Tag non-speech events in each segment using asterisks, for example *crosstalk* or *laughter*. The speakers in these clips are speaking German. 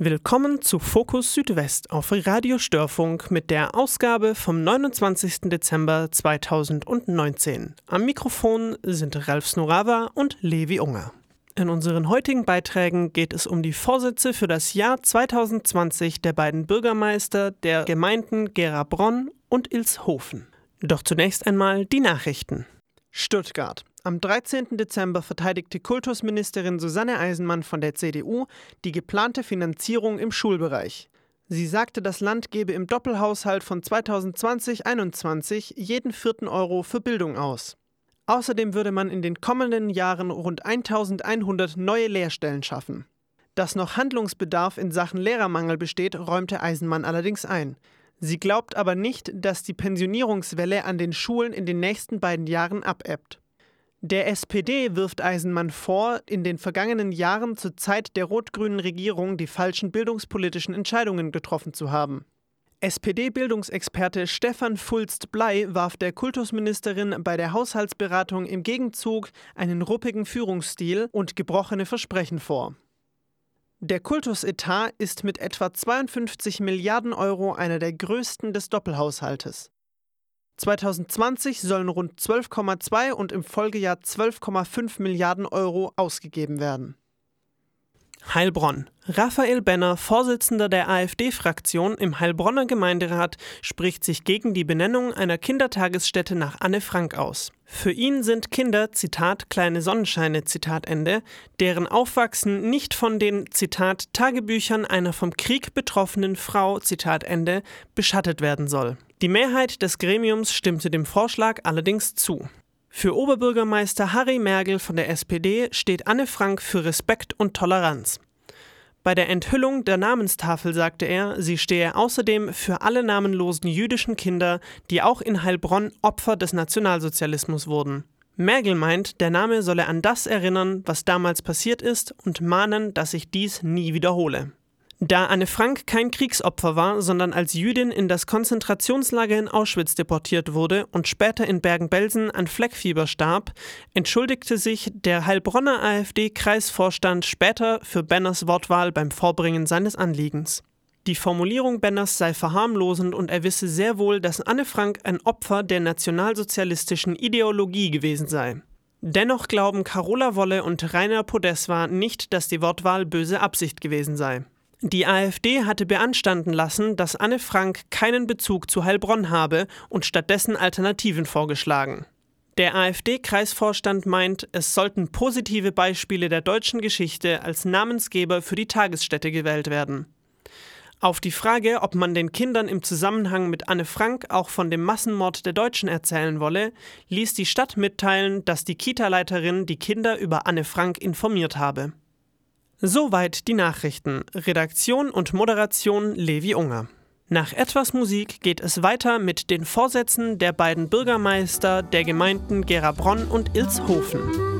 Willkommen zu Fokus Südwest auf Radio Störfunk mit der Ausgabe vom 29. Dezember 2019. Am Mikrofon sind Ralf Snorawa und Levi Unger. In unseren heutigen Beiträgen geht es um die Vorsätze für das Jahr 2020 der beiden Bürgermeister der Gemeinden Gerabronn und Ilshofen. Doch zunächst einmal die Nachrichten. Stuttgart. Am 13. Dezember verteidigte Kultusministerin Susanne Eisenmann von der CDU die geplante Finanzierung im Schulbereich. Sie sagte, das Land gebe im Doppelhaushalt von 2020-21 jeden vierten Euro für Bildung aus. Außerdem würde man in den kommenden Jahren rund 1100 neue Lehrstellen schaffen. Dass noch Handlungsbedarf in Sachen Lehrermangel besteht, räumte Eisenmann allerdings ein. Sie glaubt aber nicht, dass die Pensionierungswelle an den Schulen in den nächsten beiden Jahren abebbt. Der SPD wirft Eisenmann vor, in den vergangenen Jahren zur Zeit der rot-grünen Regierung die falschen bildungspolitischen Entscheidungen getroffen zu haben. SPD-Bildungsexperte Stefan Fulst-Blei warf der Kultusministerin bei der Haushaltsberatung im Gegenzug einen ruppigen Führungsstil und gebrochene Versprechen vor. Der Kultusetat ist mit etwa 52 Milliarden Euro einer der größten des Doppelhaushaltes. 2020 sollen rund 12,2 und im Folgejahr 12,5 Milliarden Euro ausgegeben werden. Heilbronn. Raphael Benner, Vorsitzender der AfD-Fraktion im Heilbronner Gemeinderat, spricht sich gegen die Benennung einer Kindertagesstätte nach Anne Frank aus. Für ihn sind Kinder, Zitat, kleine Sonnenscheine, Zitat Ende, deren Aufwachsen nicht von den, Zitat, Tagebüchern einer vom Krieg betroffenen Frau, Zitat Ende, beschattet werden soll. Die Mehrheit des Gremiums stimmte dem Vorschlag allerdings zu. Für Oberbürgermeister Harry Mergel von der SPD steht Anne Frank für Respekt und Toleranz. Bei der Enthüllung der Namenstafel sagte er, sie stehe außerdem für alle namenlosen jüdischen Kinder, die auch in Heilbronn Opfer des Nationalsozialismus wurden. Mergel meint, der Name solle an das erinnern, was damals passiert ist und mahnen, dass sich dies nie wiederhole. Da Anne Frank kein Kriegsopfer war, sondern als Jüdin in das Konzentrationslager in Auschwitz deportiert wurde und später in Bergen-Belsen an Fleckfieber starb, entschuldigte sich der Heilbronner AfD-Kreisvorstand später für Benners Wortwahl beim Vorbringen seines Anliegens. Die Formulierung Benners sei verharmlosend und er wisse sehr wohl, dass Anne Frank ein Opfer der nationalsozialistischen Ideologie gewesen sei. Dennoch glauben Carola Wolle und Rainer Podeswa nicht, dass die Wortwahl böse Absicht gewesen sei. Die AfD hatte beanstanden lassen, dass Anne Frank keinen Bezug zu Heilbronn habe und stattdessen Alternativen vorgeschlagen. Der AfD-Kreisvorstand meint, es sollten positive Beispiele der deutschen Geschichte als Namensgeber für die Tagesstätte gewählt werden. Auf die Frage, ob man den Kindern im Zusammenhang mit Anne Frank auch von dem Massenmord der Deutschen erzählen wolle, ließ die Stadt mitteilen, dass die Kita-Leiterin die Kinder über Anne Frank informiert habe. Soweit die Nachrichten. Redaktion und Moderation Levi Unger. Nach etwas Musik geht es weiter mit den Vorsätzen der beiden Bürgermeister der Gemeinden Gerabronn und Ilshofen.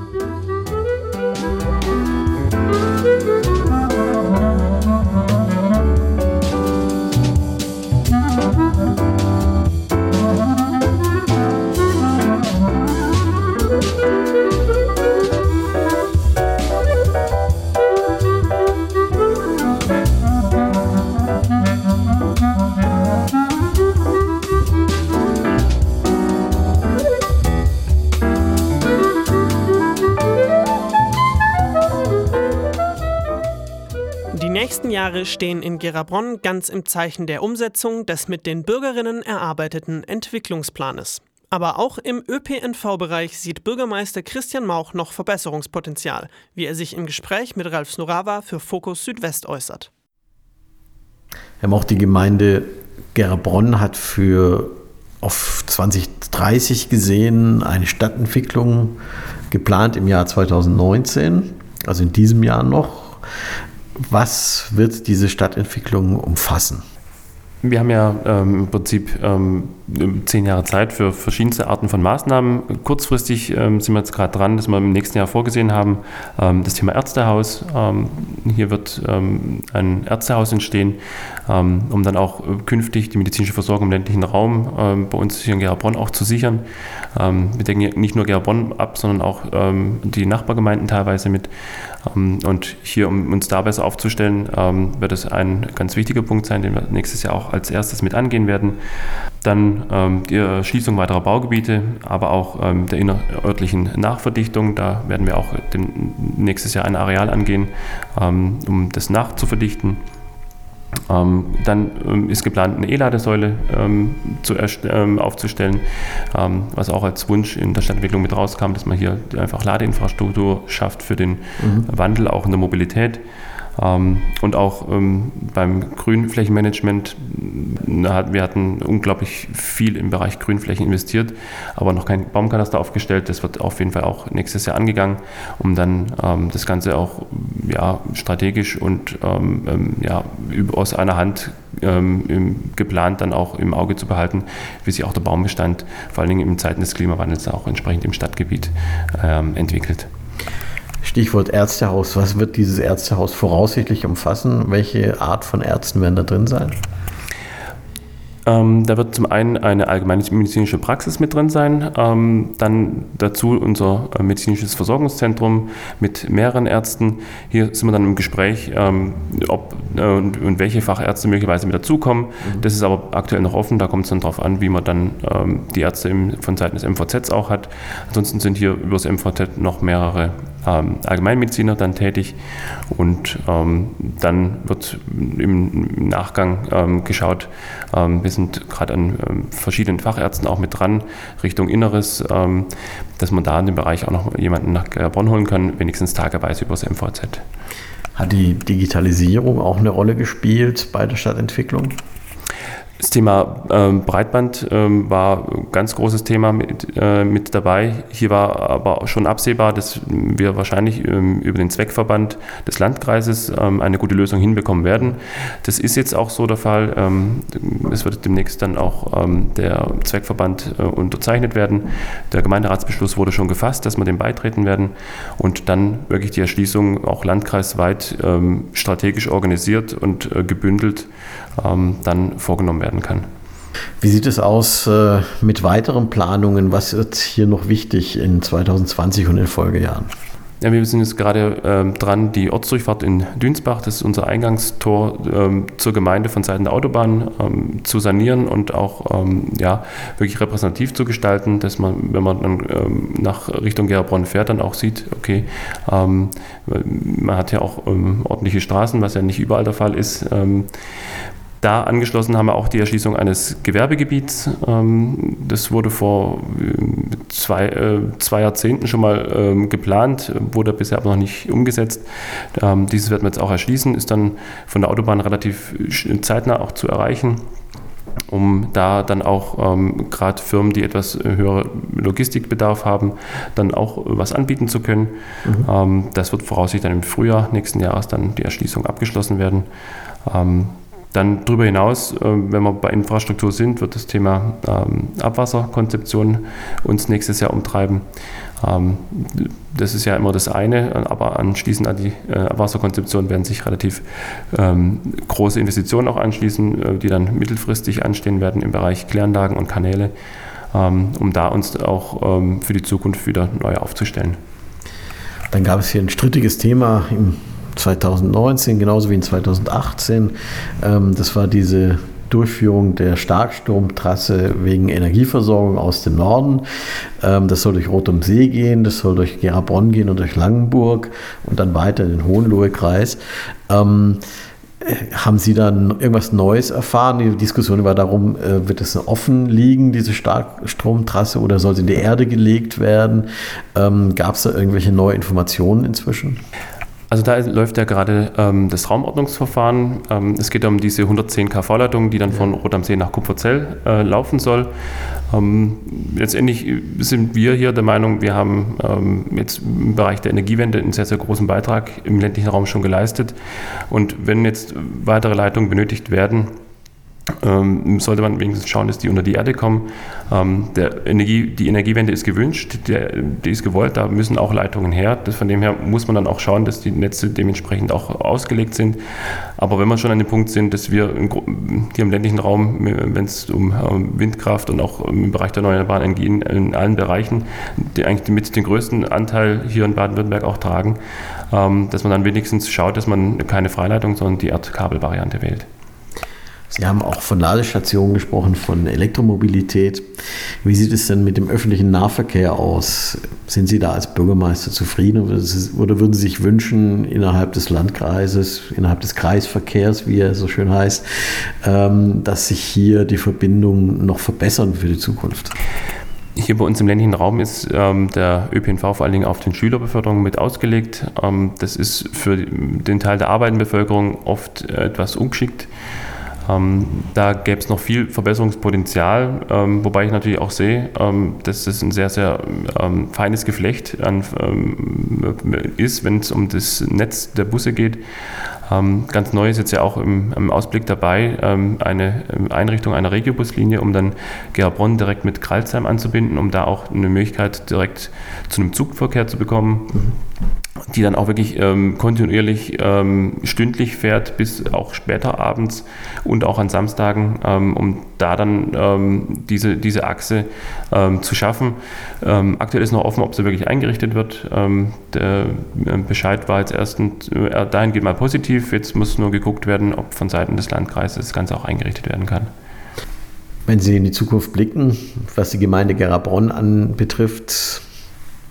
Jahre stehen in Gerabronn ganz im Zeichen der Umsetzung des mit den Bürgerinnen erarbeiteten Entwicklungsplanes. Aber auch im ÖPNV-Bereich sieht Bürgermeister Christian Mauch noch Verbesserungspotenzial, wie er sich im Gespräch mit Ralf Snorawa für Fokus Südwest äußert. Herr Mauch, die Gemeinde Gerabronn hat für auf 2030 gesehen eine Stadtentwicklung geplant im Jahr 2019, also in diesem Jahr noch. Was wird diese Stadtentwicklung umfassen? Wir haben ja ähm, im Prinzip ähm, zehn Jahre Zeit für verschiedenste Arten von Maßnahmen. Kurzfristig ähm, sind wir jetzt gerade dran, dass wir im nächsten Jahr vorgesehen haben, ähm, das Thema Ärztehaus. Ähm, hier wird ähm, ein Ärztehaus entstehen, um dann auch künftig die medizinische Versorgung im ländlichen Raum bei uns hier in Gerabronn auch zu sichern. wir denken nicht nur Gerabronn ab, sondern auch die Nachbargemeinden teilweise mit. und hier, um uns da besser aufzustellen, wird es ein ganz wichtiger Punkt sein, den wir nächstes Jahr auch als erstes mit angehen werden. Dann ähm, die Erschließung weiterer Baugebiete, aber auch ähm, der innerörtlichen Nachverdichtung. Da werden wir auch nächstes Jahr ein Areal angehen, ähm, um das nachzuverdichten. Ähm, dann ähm, ist geplant, eine E-Ladesäule ähm, ähm, aufzustellen, ähm, was auch als Wunsch in der Stadtentwicklung mit rauskam, dass man hier einfach Ladeinfrastruktur schafft für den mhm. Wandel auch in der Mobilität. Ähm, und auch ähm, beim Grünflächenmanagement, wir hatten unglaublich viel im Bereich Grünflächen investiert, aber noch kein Baumkataster aufgestellt. Das wird auf jeden Fall auch nächstes Jahr angegangen, um dann ähm, das Ganze auch ja, strategisch und ja, aus einer Hand geplant dann auch im Auge zu behalten, wie sich auch der Baumbestand vor allen Dingen in Zeiten des Klimawandels auch entsprechend im Stadtgebiet entwickelt. Stichwort Ärztehaus. Was wird dieses Ärztehaus voraussichtlich umfassen? Welche Art von Ärzten werden da drin sein? Ähm, da wird zum einen eine allgemeine medizinische Praxis mit drin sein, ähm, dann dazu unser äh, medizinisches Versorgungszentrum mit mehreren Ärzten. Hier sind wir dann im Gespräch, ähm, ob äh, und, und, welche Fachärzte möglicherweise mit dazukommen. Mhm. Das ist aber aktuell noch offen, da kommt es dann darauf an, wie man dann ähm, die Ärzte im, von Seiten des MVZs auch hat. Ansonsten sind hier über das MVZ noch mehrere Allgemeinmediziner dann tätig und ähm, dann wird im Nachgang ähm, geschaut, ähm, wir sind gerade an ähm, verschiedenen Fachärzten auch mit dran, Richtung Inneres, ähm, dass man da in dem Bereich auch noch jemanden nach Bonn holen kann, wenigstens tageweise über das MVZ. Hat die Digitalisierung auch eine Rolle gespielt bei der Stadtentwicklung? Das Thema ähm, Breitband ähm, war ein ganz großes Thema mit, äh, mit dabei. Hier war aber schon absehbar, dass wir wahrscheinlich ähm, über den Zweckverband des Landkreises ähm, eine gute Lösung hinbekommen werden. Das ist jetzt auch so der Fall. Ähm, es wird demnächst dann auch ähm, der Zweckverband äh, unterzeichnet werden. Der Gemeinderatsbeschluss wurde schon gefasst, dass wir dem beitreten werden und dann wirklich die Erschließung auch landkreisweit strategisch organisiert und äh, gebündelt dann vorgenommen werden werden kann. Wie sieht es aus äh, mit weiteren Planungen? Was wird hier noch wichtig in 2020 und in Folgejahren? Ja, wir sind jetzt gerade ähm, dran, die Ortsdurchfahrt in Dünsbach, das ist unser Eingangstor ähm, zur Gemeinde von Seiten der Autobahn, ähm, zu sanieren und auch ähm, ja, wirklich repräsentativ zu gestalten, dass man, wenn man dann ähm, nach Richtung Gerabronn fährt, dann auch sieht, okay, ähm, man hat ja auch ordentliche Straßen, was ja nicht überall der Fall ist. Da angeschlossen haben wir auch die Erschließung eines Gewerbegebiets. Ähm, das wurde vor äh, zwei, äh, zwei Jahrzehnten schon mal ähm, geplant, wurde bisher aber noch nicht umgesetzt. Ähm, dieses werden wir jetzt auch erschließen, ist dann von der Autobahn relativ zeitnah auch zu erreichen um da dann auch ähm, gerade Firmen, die etwas höhere Logistikbedarf haben, dann auch was anbieten zu können. Mhm. Ähm, das wird voraussichtlich dann im Frühjahr nächsten Jahres dann die Erschließung abgeschlossen werden. Ähm, dann darüber hinaus, äh, wenn wir bei Infrastruktur sind, wird das Thema ähm, Abwasserkonzeption uns nächstes Jahr umtreiben. Ähm, das ist ja immer das eine, aber anschließend an die äh, Abwasserkonzeption werden sich relativ ähm, große Investitionen auch anschließen, äh, die dann mittelfristig anstehen werden im Bereich Kläranlagen und Kanäle, um da uns auch für die Zukunft wieder neu aufzustellen. Dann gab es hier ein strittiges Thema im 2019 genauso wie in 2018. Ähm, das war diese Durchführung der Starkstromtrasse wegen Energieversorgung aus dem Norden. Ähm, das soll durch Rotem See gehen, das soll durch Gerabronn gehen und durch Langenburg und dann weiter in den Hohenlohe-Kreis. Ähm, haben Sie dann irgendwas Neues erfahren? Die Diskussion war darum, äh, wird es offen liegen, diese Starkstromtrasse, oder soll sie in die Erde gelegt werden? Gab es da irgendwelche neue Informationen inzwischen? Also da läuft ja gerade ähm, das Raumordnungsverfahren. Ähm, es geht um diese 110 kV-Leitung, die dann ja. von Rot am See nach Kupferzell äh, laufen soll. Ähm, letztendlich sind wir hier der Meinung, wir haben ähm, jetzt im Bereich der Energiewende einen sehr, sehr großen Beitrag im ländlichen Raum schon geleistet. Und wenn jetzt weitere Leitungen benötigt werden, ähm, sollte man wenigstens schauen, dass die unter die Erde kommen. Ähm, Energie, die Energiewende ist gewünscht, der, die ist gewollt, da müssen auch Leitungen her. Das, von dem her muss man dann auch schauen, dass die Netze dementsprechend auch ausgelegt sind. Aber wenn wir schon an dem Punkt sind, dass wir hier im ländlichen Raum, wenn es um Windkraft und auch im Bereich der erneuerbaren Energien in allen Bereichen, die eigentlich mit den größten Anteil hier in Baden-Württemberg auch tragen, ähm, dass man dann wenigstens schaut, dass man keine Freileitung, sondern die Erdkabelvariante wählt. Sie haben auch von Ladestationen gesprochen, von Elektromobilität. Wie sieht es denn mit dem öffentlichen Nahverkehr aus? Sind Sie da als Bürgermeister zufrieden oder würden Sie sich wünschen, innerhalb des Landkreises, innerhalb des Kreisverkehrs, wie er so schön heißt, ähm, dass sich hier die Verbindungen noch verbessern für die Zukunft? Hier bei uns im ländlichen Raum ist ähm, der ÖPNV vor allen Dingen auf den Schülerbeförderung mit ausgelegt. Ähm, das ist für den Teil der arbeitenden Bevölkerung oft etwas ungeschickt. Ähm, da gäbe es noch viel Verbesserungspotenzial, ähm, wobei ich natürlich auch sehe, ähm, dass das ein sehr, sehr ähm, feines Geflecht an, ähm, ist, wenn es um das Netz der Busse geht. Ähm, ganz neu ist jetzt ja auch im, im Ausblick dabei eine Einrichtung einer Regiobuslinie, um dann Gerabronn direkt mit Kralsheim anzubinden, um da auch eine Möglichkeit direkt zu einem Zugverkehr zu bekommen. Mhm die dann auch wirklich ähm, kontinuierlich ähm, stündlich fährt bis auch später abends und auch an Samstagen, ähm, um da dann ähm, diese, diese Achse ähm, zu schaffen. Ähm, aktuell ist noch offen, ob sie wirklich eingerichtet wird. der äh, Bescheid war jetzt erst äh, dahingehend mal positiv. Jetzt muss nur geguckt werden, ob von Seiten des Landkreises das Ganze auch eingerichtet werden kann. Wenn Sie in die Zukunft blicken, was die Gemeinde Gerabronn anbetrifft,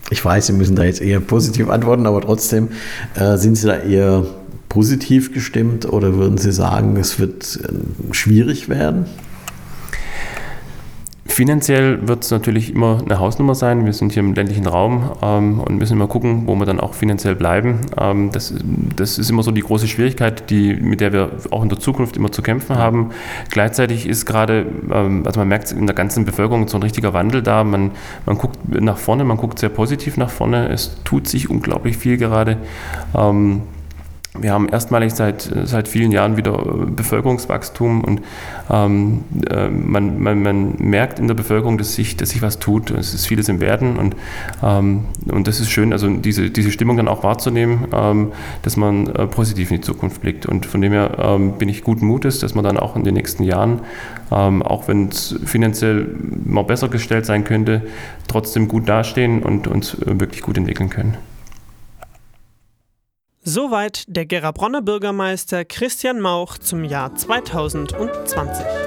ich weiß, Sie müssen da jetzt eher positiv antworten, aber trotzdem, äh, sind Sie da eher positiv gestimmt oder würden Sie sagen, es wird äh, schwierig werden? Finanziell wird es natürlich immer eine Hausnummer sein. Wir sind hier im ländlichen Raum ähm, und müssen immer gucken, wo wir dann auch finanziell bleiben. Ähm, das, das, ist immer so die große Schwierigkeit, die, mit der wir auch in der Zukunft immer zu kämpfen haben. Gleichzeitig ist gerade, ähm, also man merkt in der ganzen Bevölkerung so ein richtiger Wandel da. Man, man guckt nach vorne, man guckt sehr positiv nach vorne. Es tut sich unglaublich viel gerade. Ähm, wir haben erstmalig seit, seit vielen Jahren wieder Bevölkerungswachstum und ähm, äh, man, man, man, merkt in der Bevölkerung, dass sich, dass sich was tut. Es ist vieles im Werden und, ähm, und das ist schön, also diese, diese Stimmung dann auch wahrzunehmen, ähm, dass man äh, positiv in die Zukunft blickt. Und von dem her ähm, bin ich guten Mutes, dass man dann auch in den nächsten Jahren, ähm, auch wenn es finanziell mal besser gestellt sein könnte, trotzdem gut dastehen und uns äh, wirklich gut entwickeln können. Soweit der Gerabronner Bürgermeister Christian Mauch zum Jahr 2020.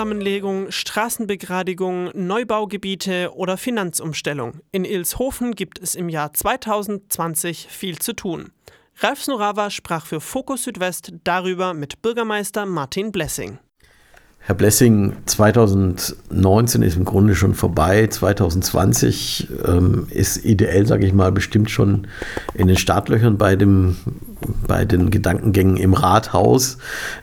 Schulzusammenlegung, Straßenbegradigung, Neubaugebiete oder Finanzumstellung. In Ilshofen gibt es im Jahr 2020 viel zu tun. Ralf Snorawa sprach für Fokus Südwest darüber mit Bürgermeister Martin Blessing. Herr Blessing, 2019 ist im Grunde schon vorbei. 2020 ähm, ist ideell, sage ich mal, bestimmt schon in den Startlöchern bei, dem, bei den Gedankengängen im Rathaus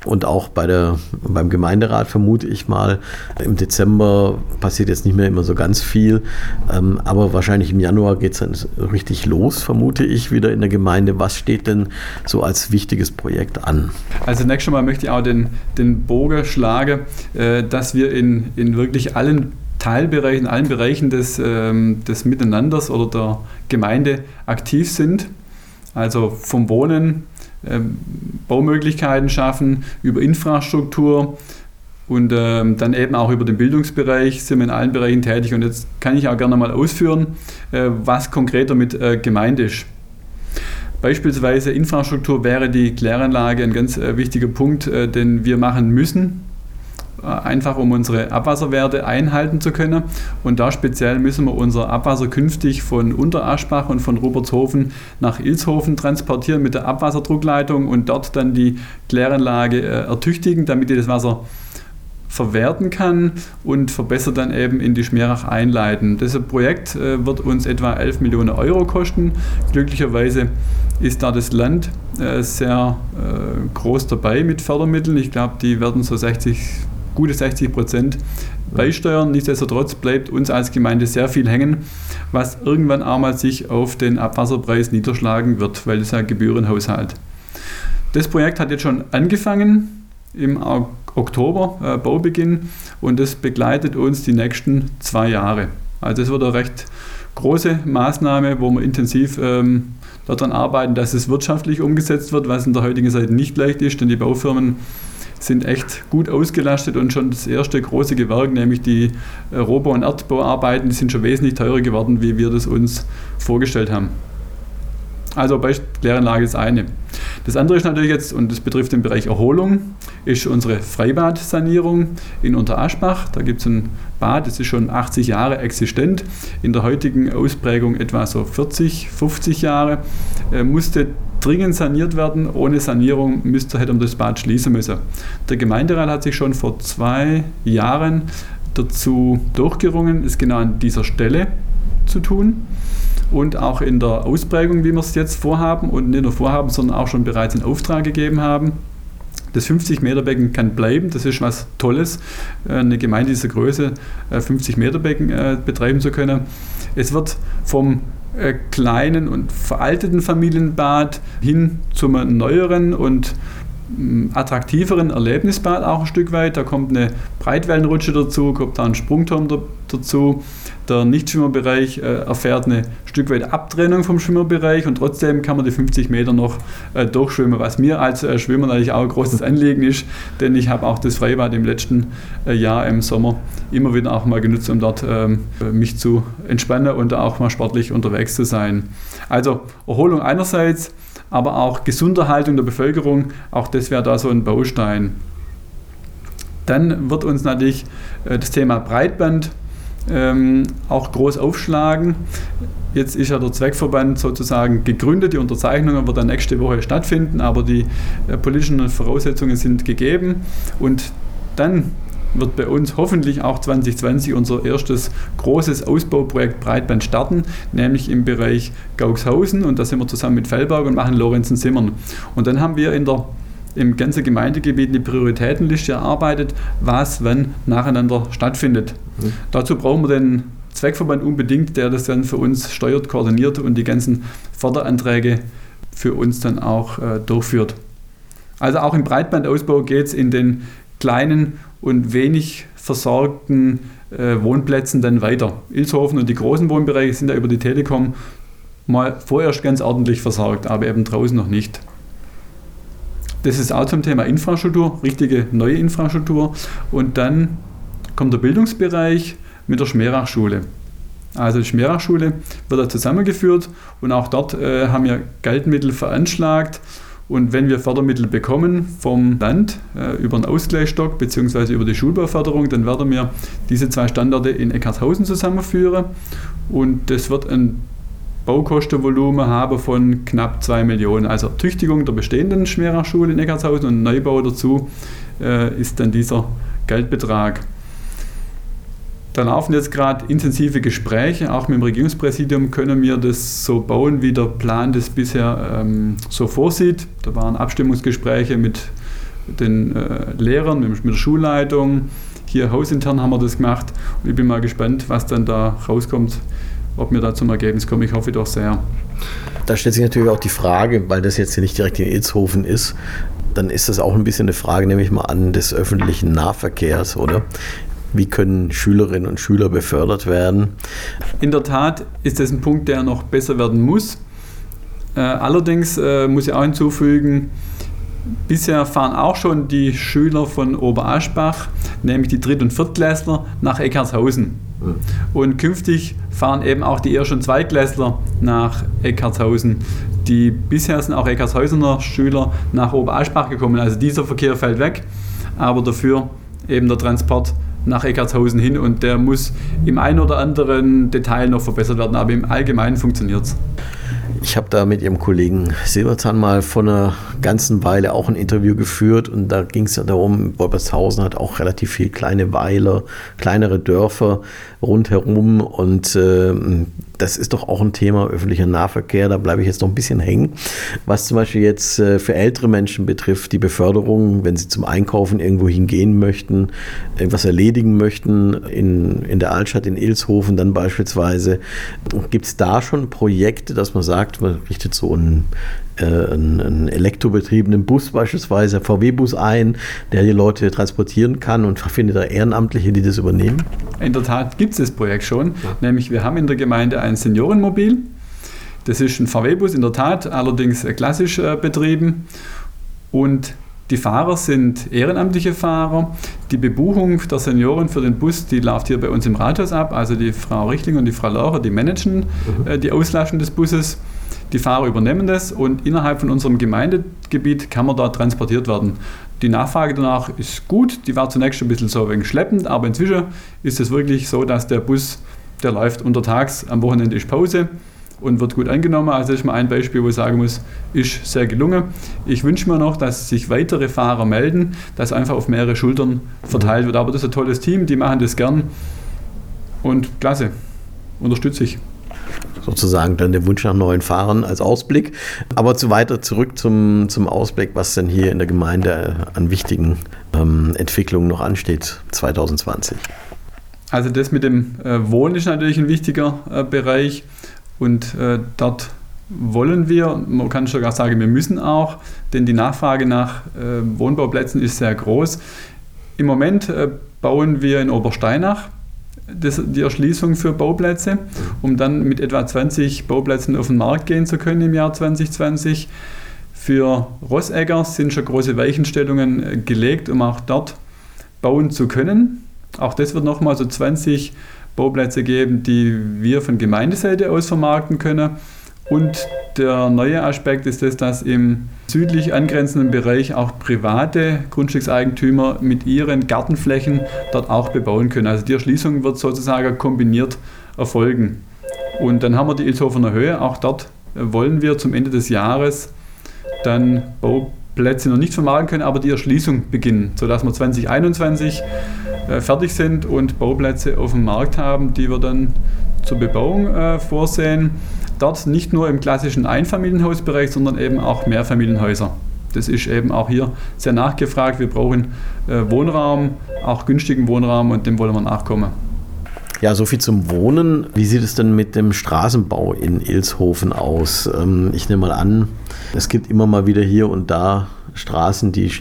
und auch bei der, beim Gemeinderat, vermute ich mal. Im Dezember passiert jetzt nicht mehr immer so ganz viel, ähm, aber wahrscheinlich im Januar geht es dann richtig los, vermute ich, wieder in der Gemeinde. Was steht denn so als wichtiges Projekt an? Also zunächst einmal möchte ich auch den, den Bogen schlagen äh, dass wir in, in wirklich allen Teilbereichen, allen Bereichen des, ähm, des Miteinanders oder der Gemeinde aktiv sind. Also vom Wohnen, ähm, Baumöglichkeiten schaffen, über Infrastruktur und ähm, dann eben auch über den Bildungsbereich sind wir in allen Bereichen tätig. Und jetzt kann ich auch gerne mal ausführen, äh, was konkret damit äh, gemeint ist. Beispielsweise Infrastruktur wäre die Kläranlage ein ganz äh, wichtiger Punkt, den wir machen müssen äh, einfach um unsere Abwasserwerte einhalten zu können. Und da speziell müssen wir unser Abwasser künftig von Unteraschbach und von Rupertshofen nach Ilshofen transportieren mit der Abwasserdruckleitung und dort dann die Kläranlage äh, ertüchtigen, damit die das Wasser verwerten kann und verbessert dann eben in die Schmerach einleiten. Das Projekt äh, wird uns etwa 11 Millionen Euro kosten. Glücklicherweise ist da das Land äh, sehr äh, groß dabei mit Fördermitteln. Ich glaube, die werden so 60, gute 60 Prozent beisteuern. Nichtsdestotrotz bleibt uns als Gemeinde sehr viel hängen, was irgendwann einmal sich auf den Abwasserpreis niederschlagen wird, weil es ja Gebührenhaushalt. Das Projekt hat jetzt schon angefangen im Oktober, äh, Baubeginn, und das begleitet uns die nächsten zwei Jahre. Also das wird eine recht große Maßnahme, wo wir intensiv ähm, daran arbeiten, dass es wirtschaftlich umgesetzt wird, was in der heutigen Zeit nicht leicht ist, denn die Baufirmen sind echt gut ausgelastet und schon das erste große Gewerk, nämlich die äh, Robo- und Erdbauarbeiten, die sind schon wesentlich teurer geworden, wie wir das uns vorgestellt haben. Also Kläranlage ist eine. Das andere ist natürlich jetzt, und das betrifft den Bereich Erholung, ist unsere Freibadsanierung in Unteraschbach. Da gibt es ein Bad, das ist schon 80 Jahre existent, in der heutigen Ausprägung etwa so 40, 50 Jahre, äh, musste dringend saniert werden. Ohne Sanierung müsste, hätte man das Bad schließen müssen. Der Gemeinderat hat sich schon vor zwei Jahren dazu durchgerungen, es genau an dieser Stelle zu tun und auch in der Ausprägung, wie wir es jetzt vorhaben und nicht nur vorhaben, sondern auch schon bereits in Auftrag gegeben haben. Das 50-Meter-Becken kann bleiben, das ist was Tolles, äh, eine Gemeinde dieser Größe 50-Meter-Becken äh, äh, betreiben zu können. Es wird vom kleinen und veralteten Familienbad hin zum neueren und attraktiveren Erlebnisbad auch ein Stück weit. Da kommt eine Breitwellenrutsche dazu, kommt da ein Sprungturm dazu. Der Nichtschwimmerbereich äh, erfährt eine Stück weit Abtrennung vom Schwimmerbereich und trotzdem kann man die 50 Meter noch äh, durchschwimmen, was mir als äh, Schwimmer natürlich auch ein großes Anliegen ist, denn ich habe auch das Freibad im letzten äh, Jahr im Sommer immer wieder auch mal genutzt, um dort ähm, mich zu entspannen und auch mal sportlich unterwegs zu sein. Also Erholung einerseits, aber auch Gesunderhaltung der Bevölkerung, auch das wäre da so ein Baustein. Dann wird uns natürlich äh, das Thema Breitband ähm, auch groß aufschlagen. Jetzt ist ja der Zweckverband sozusagen gegründet, die Unterzeichnung wird dann nächste Woche stattfinden, aber die äh, politischen Voraussetzungen sind gegeben und dann wird bei uns hoffentlich auch 2020 unser erstes großes Ausbauprojekt Breitband starten, nämlich im Bereich Gauxhausen und da sind wir zusammen mit Fellberg und machen Lorenzen-Simmern. Und dann haben wir in der im ganzen Gemeindegebiet eine Prioritätenliste erarbeitet, was wann nacheinander stattfindet. Mhm. Dazu brauchen wir den Zweckverband unbedingt, der das dann für uns steuert, koordiniert und die ganzen Förderanträge für uns dann auch äh, durchführt. Also auch im Breitbandausbau geht es in den kleinen und wenig versorgten äh, Wohnplätzen dann weiter. Ilshofen und die großen Wohnbereiche sind ja über die Telekom mal vorerst ganz ordentlich versorgt, aber eben draußen noch nicht. Das ist auch zum Thema Infrastruktur, richtige neue Infrastruktur. Und dann kommt der Bildungsbereich mit der Schmerachschule. Also die Schmerachschule wird da zusammengeführt und auch dort äh, haben wir Geldmittel veranschlagt. Und wenn wir Fördermittel bekommen vom Land äh, über einen Ausgleichsstock bzw. über die Schulbauförderung, dann werden wir diese zwei Standorte in Eckartshausen zusammenführen. Und das wird ein Baukostenvolumen habe von knapp 2 Millionen. Also Tüchtigung der bestehenden Schmerachschule in Eckartshausen und Neubau dazu äh, ist dann dieser Geldbetrag. Da laufen jetzt gerade intensive Gespräche, auch mit dem Regierungspräsidium können wir das so bauen, wie der Plan das bisher ähm, so vorsieht. Da waren Abstimmungsgespräche mit den äh, Lehrern, mit, mit der Schulleitung. Hier hausintern haben wir das gemacht und ich bin mal gespannt, was dann da rauskommt ob wir da zum Ergebnis kommen. Ich hoffe doch sehr. Da stellt sich natürlich auch die Frage, weil das jetzt hier nicht direkt in Ilshofen ist, dann ist das auch ein bisschen eine Frage, nehme ich mal an, des öffentlichen Nahverkehrs, oder? Wie können Schülerinnen und Schüler befördert werden? In der Tat ist das ein Punkt, der noch besser werden muss. Äh, allerdings äh, muss ich auch hinzufügen, bisher fahren auch schon die Schüler von Oberaschbach, nämlich die Dritt- und Viertklässler, nach Eckartshausen. Und künftig fahren eben auch die Erst- und Zweitklässler nach Eckartshausen. Die bisher sind auch Eckartshausener Schüler nach Oberaschbach gekommen. Also dieser Verkehr fällt weg, aber dafür eben der Transport nach Eckartshausen hin und der muss im einen oder anderen Detail noch verbessert werden, aber im Allgemeinen funktioniert es. Ich habe da mit Ihrem Kollegen Silberzahn mal vor einer ganzen Weile auch ein Interview geführt und da ging es ja darum, Wolpershausen hat auch relativ viel kleine Weiler, kleinere Dörfer rundherum und äh, das ist doch auch ein Thema öffentlicher Nahverkehr, da bleibe ich jetzt noch ein bisschen hängen. Was zum Beispiel jetzt äh, für ältere Menschen betrifft, die Beförderung, wenn sie zum Einkaufen irgendwo hingehen möchten, irgendwas erledigen möchten, in, in der Altstadt, in Ilshofen dann beispielsweise, gibt es da schon Projekte, dass man sagt, man richtet so ein äh, einen, einen elektrobetriebenen Bus beispielsweise, VW-Bus ein, der die Leute transportieren kann und findet da Ehrenamtliche, die das übernehmen? In der Tat gibt es das Projekt schon, ja. nämlich wir haben in der Gemeinde ein Seniorenmobil. Das ist ein VW-Bus in der Tat, allerdings klassisch äh, betrieben und die Fahrer sind ehrenamtliche Fahrer. Die Bebuchung der Senioren für den Bus, die läuft hier bei uns im Rathaus ab. Also die Frau Richtling und die Frau Laucher, die managen mhm. äh, die Auslassung des Busses. Die Fahrer übernehmen das und innerhalb von unserem Gemeindegebiet kann man da transportiert werden. Die Nachfrage danach ist gut, die war zunächst ein bisschen so wegen schleppend, aber inzwischen ist es wirklich so, dass der Bus, der läuft untertags, am Wochenende ist Pause und wird gut angenommen. Also das ist mal ein Beispiel, wo ich sagen muss, ist sehr gelungen. Ich wünsche mir noch, dass sich weitere Fahrer melden, dass einfach auf mehrere Schultern verteilt wird. Aber das ist ein tolles Team, die machen das gern und klasse, unterstütze ich sozusagen dann der Wunsch nach neuen Fahrern als Ausblick. Aber zu weiter zurück zum, zum Ausblick, was denn hier in der Gemeinde an wichtigen ähm, Entwicklungen noch ansteht 2020. Also das mit dem äh, Wohnen ist natürlich ein wichtiger äh, Bereich und äh, dort wollen wir, man kann sogar sagen, wir müssen auch, denn die Nachfrage nach äh, Wohnbauplätzen ist sehr groß. Im Moment äh, bauen wir in Obersteinach das, die Erschließung für Bauplätze, um dann mit etwa 20 Bauplätzen auf den Markt gehen zu können im Jahr 2020. Für Rossegger sind schon große Weichenstellungen äh, gelegt, um auch dort bauen zu können. Auch das wird nochmal so 20 Bauplätze geben, die wir von Gemeindeseite aus vermarkten können. Und der neue Aspekt ist das, dass im südlich angrenzenden Bereich auch private Grundstückseigentümer mit ihren Gartenflächen dort auch bebauen können. Also die Erschließung wird sozusagen kombiniert erfolgen. Und dann haben wir die Ilshofener Höhe. Auch dort wollen wir zum Ende des Jahres dann Bauplätze noch nicht vermarkten können, aber die Erschließung beginnen, sodass wir 2021 äh, fertig sind und Bauplätze auf dem Markt haben, die wir dann zur Bebauung äh, vorsehen. Dort nicht nur im klassischen Einfamilienhausbereich, sondern eben auch Mehrfamilienhäuser. Das ist eben auch hier sehr nachgefragt. Wir brauchen äh, Wohnraum, auch günstigen Wohnraum und dem wollen wir nachkommen. Ja, so viel zum Wohnen. Wie sieht es denn mit dem Straßenbau in Ilshofen aus? Ähm, ich nehme mal an, es gibt immer mal wieder hier und da Straßen, die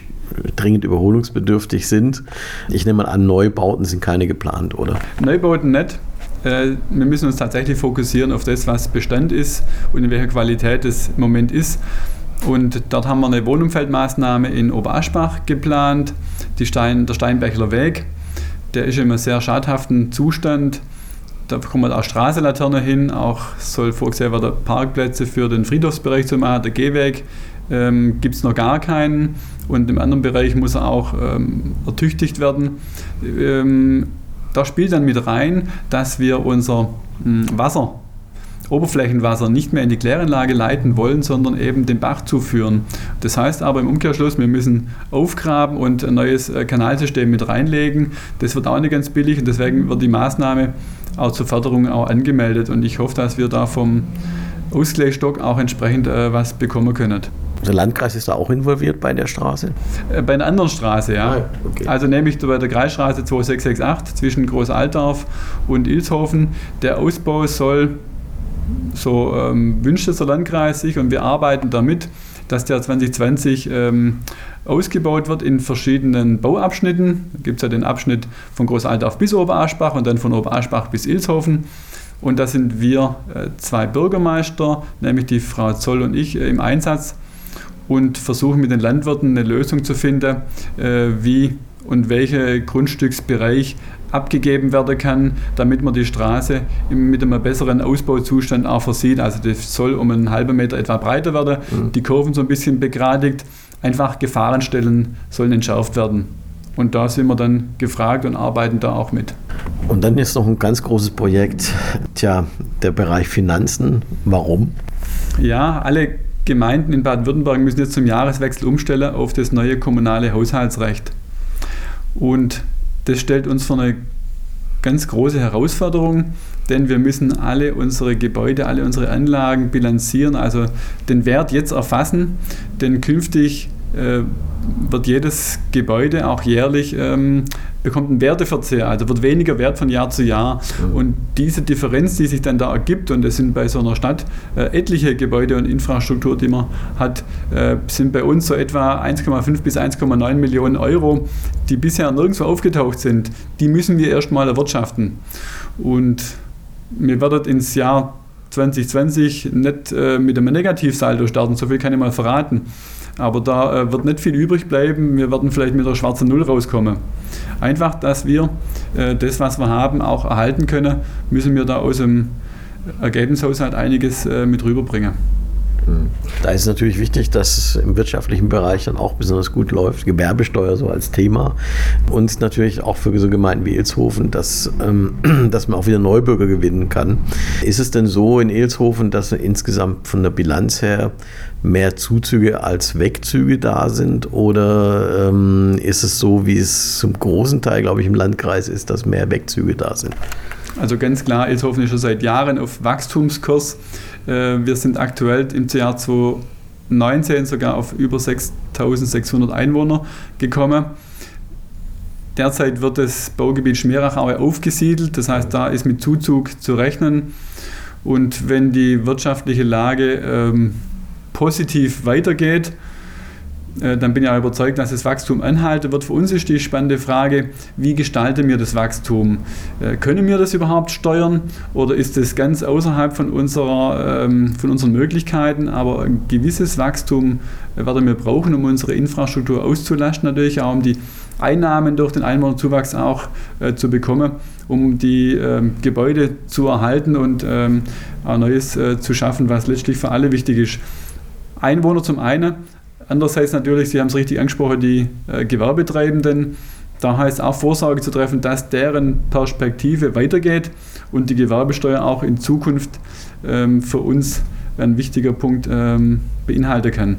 dringend überholungsbedürftig sind. Ich nehme mal an, Neubauten sind keine geplant, oder? Neubauten nicht. Äh, wir müssen uns tatsächlich fokussieren auf das, was Bestand ist und in welcher Qualität es im Moment ist. Und dort haben wir eine Wohnumfeldmaßnahme in Oberaschbach geplant, Stein, der Steinbächler Weg. Der ist in einem sehr schadhaften Zustand. Da kommt auch Straßenlaterne hin, auch soll vorgesehen werden, Parkplätze für den Friedhofsbereich zu machen, der Gehweg ähm, gibt es noch gar keinen und im anderen Bereich muss er auch ähm, ertüchtigt werden. Ähm, da spielt dann mit rein, dass wir unser hm, Wasser, Oberflächenwasser nicht mehr in die Kläranlage leiten wollen, sondern eben den Bach zuführen. Das heißt aber im Umkehrschluss, wir müssen aufgraben und ein neues äh, Kanalsystem mit reinlegen. Das wird auch nicht ganz billig und deswegen wird die Maßnahme auch zur Förderung auch angemeldet und ich hoffe, dass wir da vom Ausgleichsstock auch entsprechend äh, was bekommen können. Der Landkreis ist da auch involviert bei der Straße? Äh, bei einer anderen Straße, ja. Ah, okay. Also nämlich bei der Kreisstraße 2668 zwischen Großaltdorf und Ilshofen. Der Ausbau soll, so ähm, wünscht es der Landkreis sich und wir arbeiten damit, dass der 2020 ähm, ausgebaut wird in verschiedenen Bauabschnitten. Da gibt es ja den Abschnitt von Großaltdorf bis Oberaschbach und dann von Oberaschbach bis Ilshofen. Und da sind wir äh, zwei Bürgermeister, nämlich die Frau Zoll und ich, äh, im Einsatz und versuchen mit den Landwirten eine Lösung zu finden, äh, wie und welcher Grundstücksbereich abgegeben werden kann, damit man die Straße mit einem besseren Ausbauzustand auch versieht. Also das soll um einen halben Meter etwa breiter werden, mhm. die Kurven so ein bisschen begradigt, einfach Gefahrenstellen sollen entschärft werden. Und da sind wir dann gefragt und arbeiten da auch mit. Und dann ist noch ein ganz großes Projekt, tja, der Bereich Finanzen. Warum? Ja, alle Gemeinden in Baden-Württemberg müssen jetzt zum Jahreswechsel umstellen auf das neue kommunale Haushaltsrecht. Und das stellt uns vor eine ganz große Herausforderung, denn wir müssen alle unsere Gebäude, alle unsere Anlagen bilanzieren, also den Wert jetzt erfassen, denn künftig wird jedes Gebäude auch jährlich ähm, bekommt einen Werteverzehr, also wird weniger wert von Jahr zu Jahr. Und diese Differenz, die sich dann da ergibt, und es sind bei so einer Stadt äh, etliche Gebäude und Infrastruktur, die man hat, äh, sind bei uns so etwa 1,5 bis 1,9 Millionen Euro, die bisher nirgendwo aufgetaucht sind. Die müssen wir erstmal erwirtschaften. Und wir werden ins Jahr 2020 nicht äh, mit einem Negativsaldo starten, so viel kann ich mal verraten. Aber da äh, wird nicht viel übrig bleiben. Wir werden vielleicht mit der schwarzen Null rauskommen. Einfach, dass wir äh, das, was wir haben, auch erhalten können, müssen wir da aus dem Ergebnishaushalt einiges äh, mit rüberbringen. Da ist es natürlich wichtig, dass es im wirtschaftlichen Bereich dann auch besonders gut läuft. Gewerbesteuer so als Thema. Und natürlich auch für so Gemeinden wie Ilshofen, dass, ähm, *clears throat* dass man auch wieder Neubürger gewinnen kann. Ist es denn so in Ilshofen, dass insgesamt von der Bilanz her mehr Zuzüge als Wegzüge da sind? Oder ähm, ist es so, wie es zum großen Teil, glaube ich, im Landkreis ist, dass mehr Wegzüge da sind? Also ganz klar, Ilshofen ist schon seit Jahren auf Wachstumskurs. Äh, wir sind aktuell im Jahr 2019 sogar auf über 6600 Einwohner gekommen. Derzeit wird das Baugebiet Schmerachaue aufgesiedelt, das heißt, da ist mit Zuzug zu rechnen. Und wenn die wirtschaftliche Lage ähm, positiv weitergeht, dann bin ich auch überzeugt, dass das Wachstum anhalten wird. Für uns ist die spannende Frage, wie gestalten wir das Wachstum? Äh, können wir das überhaupt steuern oder ist das ganz außerhalb von, unserer, ähm, von unseren Möglichkeiten? Aber ein gewisses Wachstum äh, werden wir brauchen, um unsere Infrastruktur auszulasten, natürlich auch um die Einnahmen durch den Einwohnerzuwachs auch zu bekommen, um die ähm, Gebäude zu erhalten und ähm, Neues zu schaffen, was letztlich für alle wichtig ist. Einwohner zum einen, Andererseits natürlich, Sie haben es richtig angesprochen, die äh, Gewerbetreibenden. Da heißt auch Vorsorge zu treffen, dass deren Perspektive weitergeht und die Gewerbesteuer auch in Zukunft ähm, für uns ein wichtiger Punkt ähm, beinhalten kann.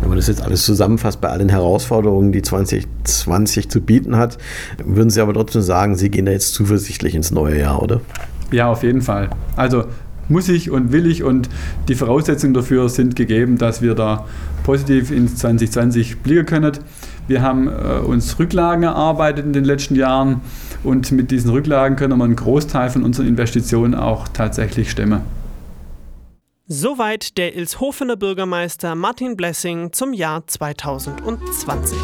Wenn man das jetzt alles zusammenfasst bei allen Herausforderungen, die 2020 zu bieten hat, würden Sie aber trotzdem sagen, Sie gehen da jetzt zuversichtlich ins neue Jahr, oder? Ja, auf jeden Fall. Also muss ich und will ich und die Voraussetzungen dafür sind gegeben, dass wir da positiv ins 2020 blicken können. Wir haben äh, uns Rücklagen erarbeitet in den letzten Jahren und mit diesen Rücklagen können wir einen Großteil von unseren Investitionen auch tatsächlich stemmen. Soweit der Ilshofener Bürgermeister Martin Blessing zum Jahr 2020.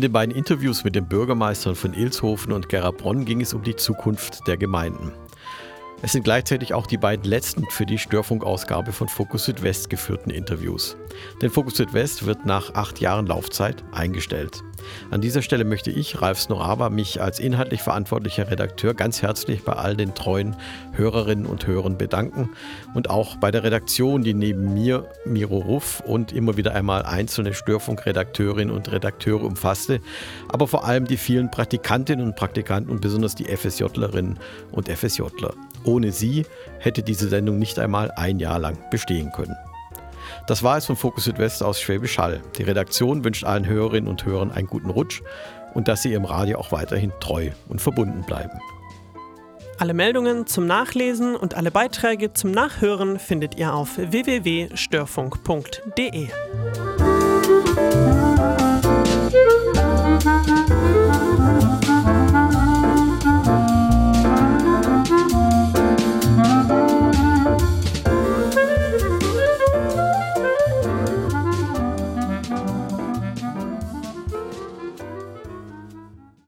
In den beiden Interviews mit den Bürgermeistern von Ilshofen und Gerabronn ging es um die Zukunft der Gemeinden. Es sind gleichzeitig auch die beiden letzten für die Störfunkausgabe von Fokus Südwest geführten Interviews. Denn Fokus Südwest wird nach acht Jahren Laufzeit eingestellt. An dieser Stelle möchte ich, Ralf Snoraba, mich als inhaltlich verantwortlicher Redakteur ganz herzlich bei all den treuen Hörerinnen und Hörern bedanken und auch bei der Redaktion, die neben mir, Miro Ruff und immer wieder einmal einzelne Störfunkredakteurinnen und Redakteure umfasste, aber vor allem die vielen Praktikantinnen und Praktikanten und besonders die FSJlerinnen und FSJler. Ohne sie hätte diese Sendung nicht einmal ein Jahr lang bestehen können. Das war es von Fokus Südwest aus Schwäbisch Hall. Die Redaktion wünscht allen Hörerinnen und Hörern einen guten Rutsch und dass sie ihrem Radio auch weiterhin treu und verbunden bleiben. Alle Meldungen zum Nachlesen und alle Beiträge zum Nachhören findet ihr auf www.störfunk.de.